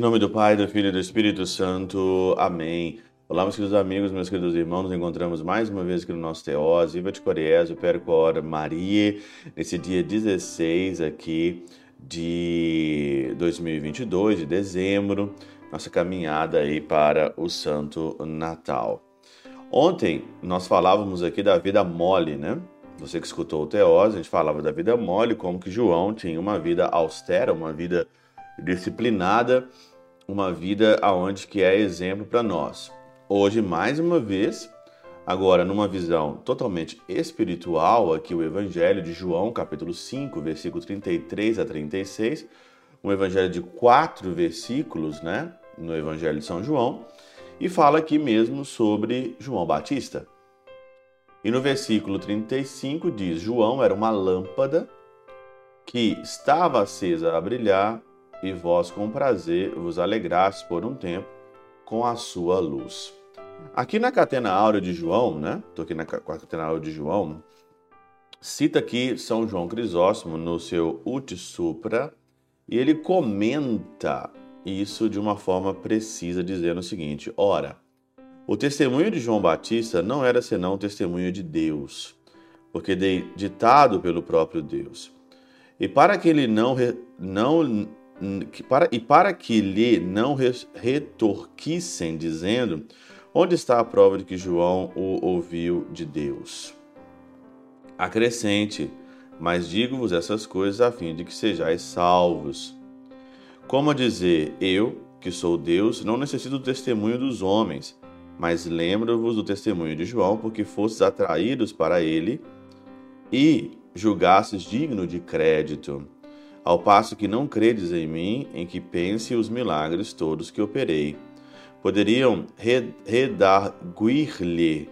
Em nome do Pai, do Filho e do Espírito Santo. Amém. Olá, meus queridos amigos, meus queridos irmãos. Nos encontramos mais uma vez aqui no nosso Teós. Viva de Coriésio, Percor Maria, nesse dia 16 aqui de 2022, de dezembro, nossa caminhada aí para o Santo Natal. Ontem nós falávamos aqui da vida mole, né? Você que escutou o Teós, a gente falava da vida mole, como que João tinha uma vida austera, uma vida disciplinada, uma vida aonde que é exemplo para nós. Hoje, mais uma vez, agora numa visão totalmente espiritual, aqui o Evangelho de João, capítulo 5, versículo 33 a 36, um evangelho de quatro versículos, né, no Evangelho de São João, e fala aqui mesmo sobre João Batista. E no versículo 35 diz: João era uma lâmpada que estava acesa a brilhar, e vós com prazer vos alegrastes por um tempo com a sua luz. Aqui na Catena Áurea de João, né? Estou aqui na Catena Áurea de João. Cita aqui São João Crisóstomo no seu Ut Supra e ele comenta isso de uma forma precisa, dizendo o seguinte: ora, o testemunho de João Batista não era senão o testemunho de Deus, porque ditado pelo próprio Deus. E para que ele não, não para, e para que lhe não retorquissem, dizendo: Onde está a prova de que João o ouviu de Deus? Acrescente, mas digo-vos essas coisas a fim de que sejais salvos. Como dizer, eu, que sou Deus, não necessito do testemunho dos homens, mas lembro-vos do testemunho de João, porque fostes atraídos para ele e julgastes digno de crédito, ao passo que não credes em mim, em que pense os milagres todos que operei. Poderiam redarguir-lhe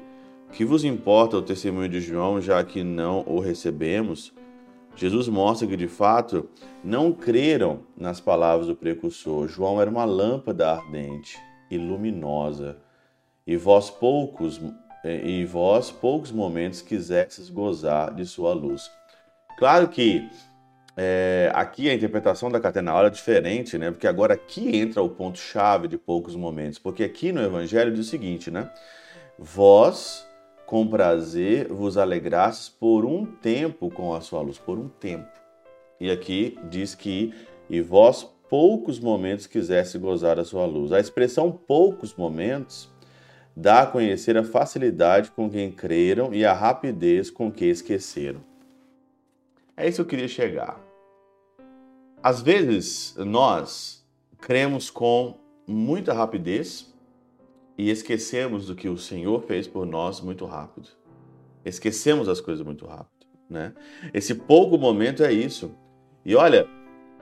que vos importa o testemunho de João, já que não o recebemos? Jesus mostra que de fato não creram nas palavras do precursor. João era uma lâmpada ardente e luminosa e vós poucos e vós poucos momentos quisestes gozar de sua luz. Claro que é, aqui a interpretação da catenaura é diferente, né? Porque agora aqui entra o ponto chave de poucos momentos, porque aqui no Evangelho diz o seguinte, né? Vós com prazer vos alegrastes por um tempo com a sua luz, por um tempo. E aqui diz que e vós poucos momentos quisesse gozar a sua luz. A expressão poucos momentos dá a conhecer a facilidade com quem creram e a rapidez com que esqueceram. É isso que eu queria chegar. Às vezes nós cremos com muita rapidez e esquecemos do que o Senhor fez por nós muito rápido. Esquecemos as coisas muito rápido, né? Esse pouco momento é isso. E olha,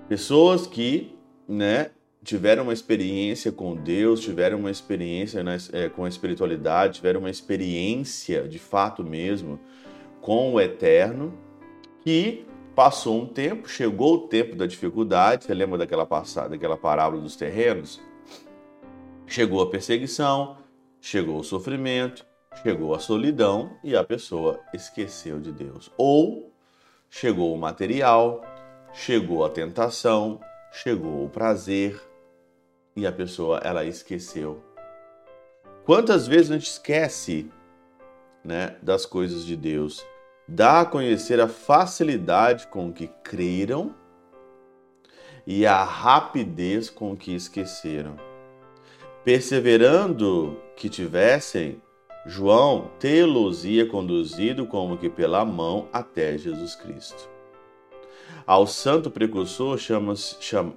pessoas que, né, tiveram uma experiência com Deus, tiveram uma experiência né, é, com a espiritualidade, tiveram uma experiência de fato mesmo com o eterno, que passou um tempo, chegou o tempo da dificuldade, você lembra daquela passada, daquela parábola dos terrenos? Chegou a perseguição, chegou o sofrimento, chegou a solidão e a pessoa esqueceu de Deus. Ou chegou o material, chegou a tentação, chegou o prazer, e a pessoa ela esqueceu. Quantas vezes a gente esquece né, das coisas de Deus? Dá a conhecer a facilidade com que creram e a rapidez com que esqueceram. Perseverando que tivessem, João tê-los ia conduzido como que pela mão até Jesus Cristo. Ao santo precursor chama-o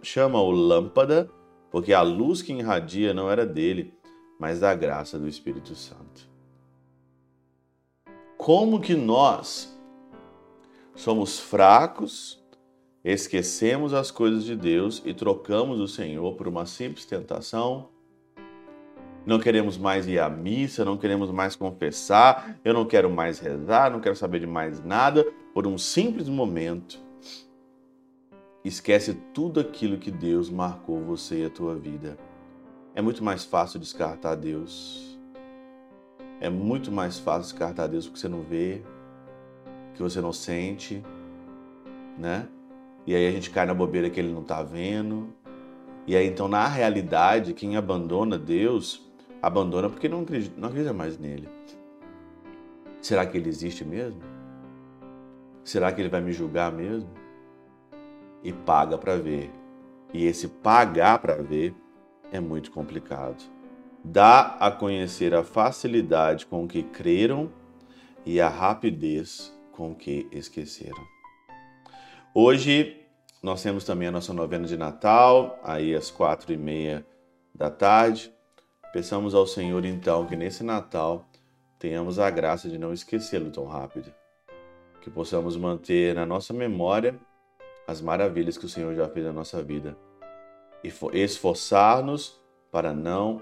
chama, lâmpada porque a luz que irradia não era dele, mas da graça do Espírito Santo. Como que nós somos fracos, esquecemos as coisas de Deus e trocamos o Senhor por uma simples tentação? Não queremos mais ir à missa, não queremos mais confessar, eu não quero mais rezar, não quero saber de mais nada por um simples momento Esquece tudo aquilo que Deus marcou você e a tua vida. É muito mais fácil descartar Deus. É muito mais fácil descartar Deus porque você não vê, que você não sente, né? E aí a gente cai na bobeira que ele não está vendo. E aí, então, na realidade, quem abandona Deus, abandona porque não acredita, não acredita mais nele. Será que ele existe mesmo? Será que ele vai me julgar mesmo? E paga para ver. E esse pagar para ver é muito complicado. Dá a conhecer a facilidade com que creram e a rapidez com que esqueceram. Hoje nós temos também a nossa novena de Natal, aí às quatro e meia da tarde. Peçamos ao Senhor então que nesse Natal tenhamos a graça de não esquecê-lo tão rápido, que possamos manter na nossa memória as maravilhas que o Senhor já fez na nossa vida e esforçar-nos para não